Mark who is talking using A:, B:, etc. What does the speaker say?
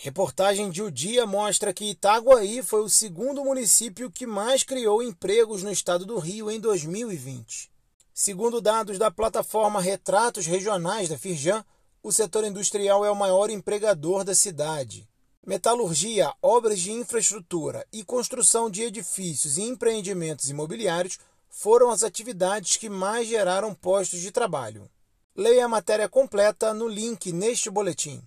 A: Reportagem de O Dia mostra que Itaguaí foi o segundo município que mais criou empregos no estado do Rio em 2020. Segundo dados da plataforma Retratos Regionais da Firjan, o setor industrial é o maior empregador da cidade. Metalurgia, obras de infraestrutura e construção de edifícios e empreendimentos imobiliários foram as atividades que mais geraram postos de trabalho. Leia a matéria completa no link neste boletim.